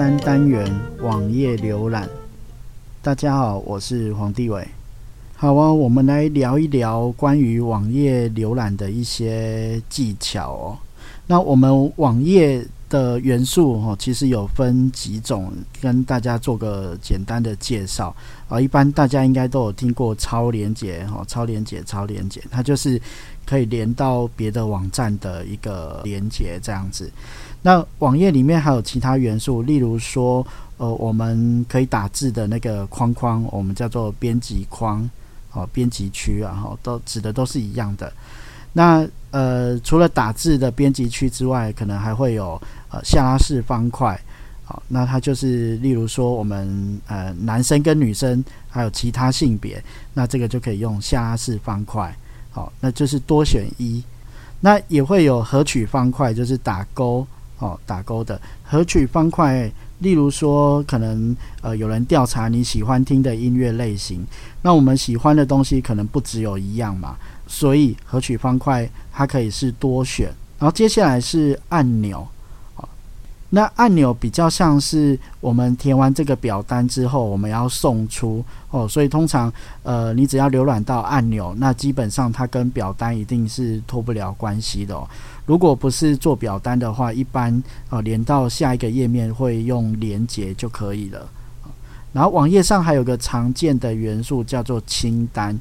三单元网页浏览。大家好，我是黄帝伟。好啊，我们来聊一聊关于网页浏览的一些技巧哦。那我们网页的元素哈，其实有分几种，跟大家做个简单的介绍啊。一般大家应该都有听过超连接哈，超连接，超连接，它就是可以连到别的网站的一个连接这样子。那网页里面还有其他元素，例如说，呃，我们可以打字的那个框框，我们叫做编辑框，哦，编辑区啊，哈，都指的都是一样的。那呃，除了打字的编辑区之外，可能还会有呃下拉式方块，好，那它就是例如说我们呃男生跟女生还有其他性别，那这个就可以用下拉式方块，好，那就是多选一。那也会有合取方块，就是打勾。哦，打勾的合取方块，例如说，可能呃有人调查你喜欢听的音乐类型，那我们喜欢的东西可能不只有一样嘛，所以合取方块它可以是多选。然后接下来是按钮。那按钮比较像是我们填完这个表单之后，我们要送出哦，所以通常呃，你只要浏览到按钮，那基本上它跟表单一定是脱不了关系的。哦如果不是做表单的话，一般呃连到下一个页面会用连接就可以了。然后网页上还有个常见的元素叫做清单。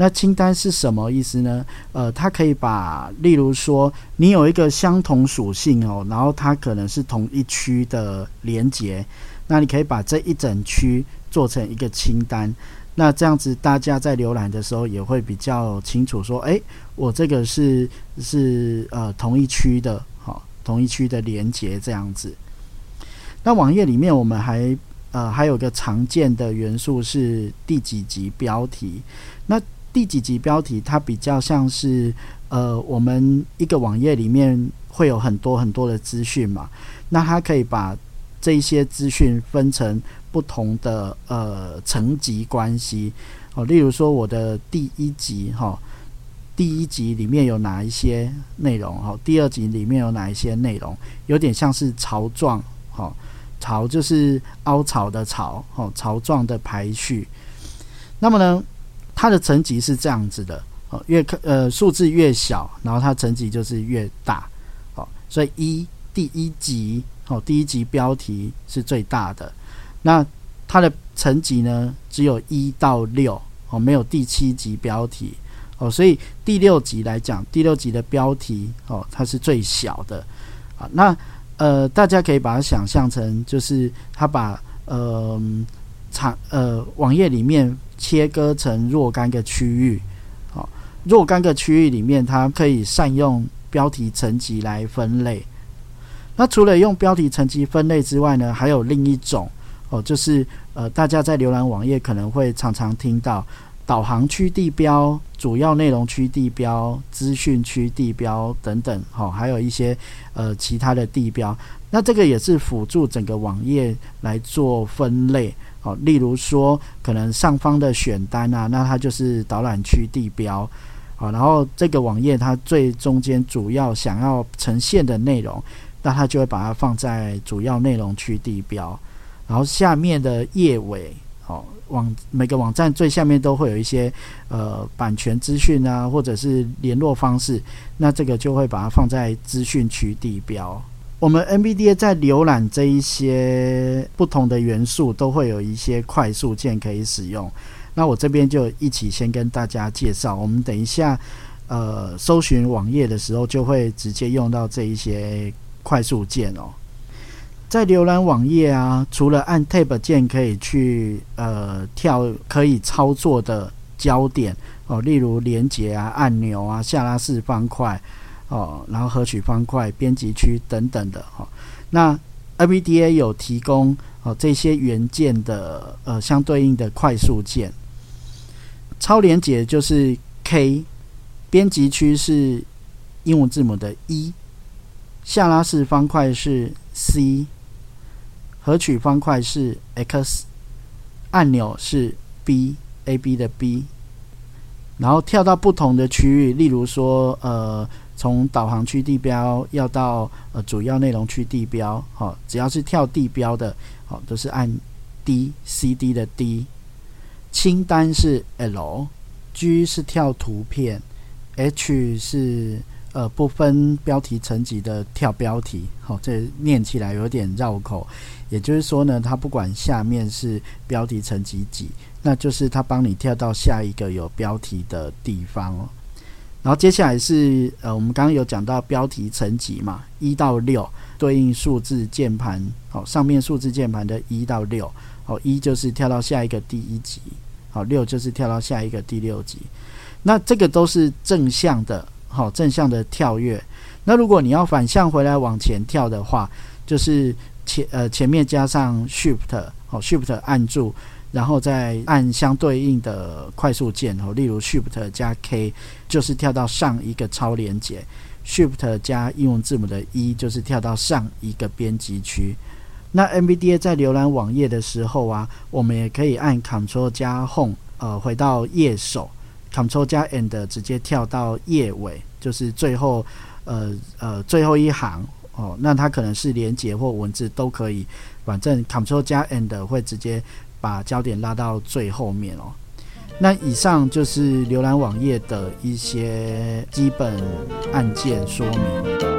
那清单是什么意思呢？呃，它可以把，例如说，你有一个相同属性哦，然后它可能是同一区的连接，那你可以把这一整区做成一个清单。那这样子，大家在浏览的时候也会比较清楚，说，诶，我这个是是呃同一区的，好，同一区的连接这样子。那网页里面我们还呃还有个常见的元素是第几集标题，那。第几集标题，它比较像是呃，我们一个网页里面会有很多很多的资讯嘛，那它可以把这些资讯分成不同的呃层级关系哦，例如说我的第一集哈，第一集里面有哪一些内容哈，第二集里面有哪一些内容，有点像是槽状哈，槽就是凹槽的槽哈，槽状的排序，那么呢？它的层级是这样子的，哦，越呃数字越小，然后它层级就是越大，哦，所以一第一级，哦，第一级标题是最大的，那它的层级呢只有一到六，哦，没有第七级标题，哦，所以第六级来讲，第六级的标题，哦，它是最小的，啊，那呃大家可以把它想象成就是它把呃长呃网页里面。切割成若干个区域，好，若干个区域里面，它可以善用标题层级来分类。那除了用标题层级分类之外呢，还有另一种哦，就是呃，大家在浏览网页可能会常常听到导航区地标、主要内容区地标、资讯区地标等等，好，还有一些呃其他的地标。那这个也是辅助整个网页来做分类。例如说，可能上方的选单啊，那它就是导览区地标，好，然后这个网页它最中间主要想要呈现的内容，那它就会把它放在主要内容区地标，然后下面的页尾，好，网每个网站最下面都会有一些呃版权资讯啊，或者是联络方式，那这个就会把它放在资讯区地标。我们 NVDA 在浏览这一些不同的元素，都会有一些快速键可以使用。那我这边就一起先跟大家介绍。我们等一下，呃，搜寻网页的时候，就会直接用到这一些快速键哦。在浏览网页啊，除了按 Tab 键可以去呃跳可以操作的焦点哦，例如连接啊、按钮啊、下拉式方块。哦，然后合取方块、编辑区等等的哈。那 NVDA 有提供哦这些元件的呃相对应的快速键，超连接就是 K，编辑区是英文字母的 E，下拉式方块是 C，合取方块是 X，按钮是 B，A B 的 B，然后跳到不同的区域，例如说呃。从导航区地标要到呃主要内容区地标，好，只要是跳地标的，好，都是按 D C D 的 D。清单是 L，G 是跳图片，H 是呃不分标题层级的跳标题，好，这念起来有点绕口。也就是说呢，它不管下面是标题层级几，那就是它帮你跳到下一个有标题的地方。然后接下来是呃，我们刚刚有讲到标题层级嘛，一到六对应数字键盘，好，上面数字键盘的一到六，好，一就是跳到下一个第一级，好，六就是跳到下一个第六级。那这个都是正向的，好，正向的跳跃。那如果你要反向回来往前跳的话，就是前呃前面加上 Shift，好，Shift 按住。然后再按相对应的快速键哦，例如 Shift 加 K 就是跳到上一个超连接，Shift 加英文字母的一就是跳到上一个编辑区。那 NVDA 在浏览网页的时候啊，我们也可以按 Ctrl 加 Home，呃，回到页首，Ctrl 加 End 直接跳到页尾，就是最后呃呃最后一行哦。那它可能是连接或文字都可以，反正 Ctrl 加 End 会直接。把焦点拉到最后面哦。那以上就是浏览网页的一些基本按键说明。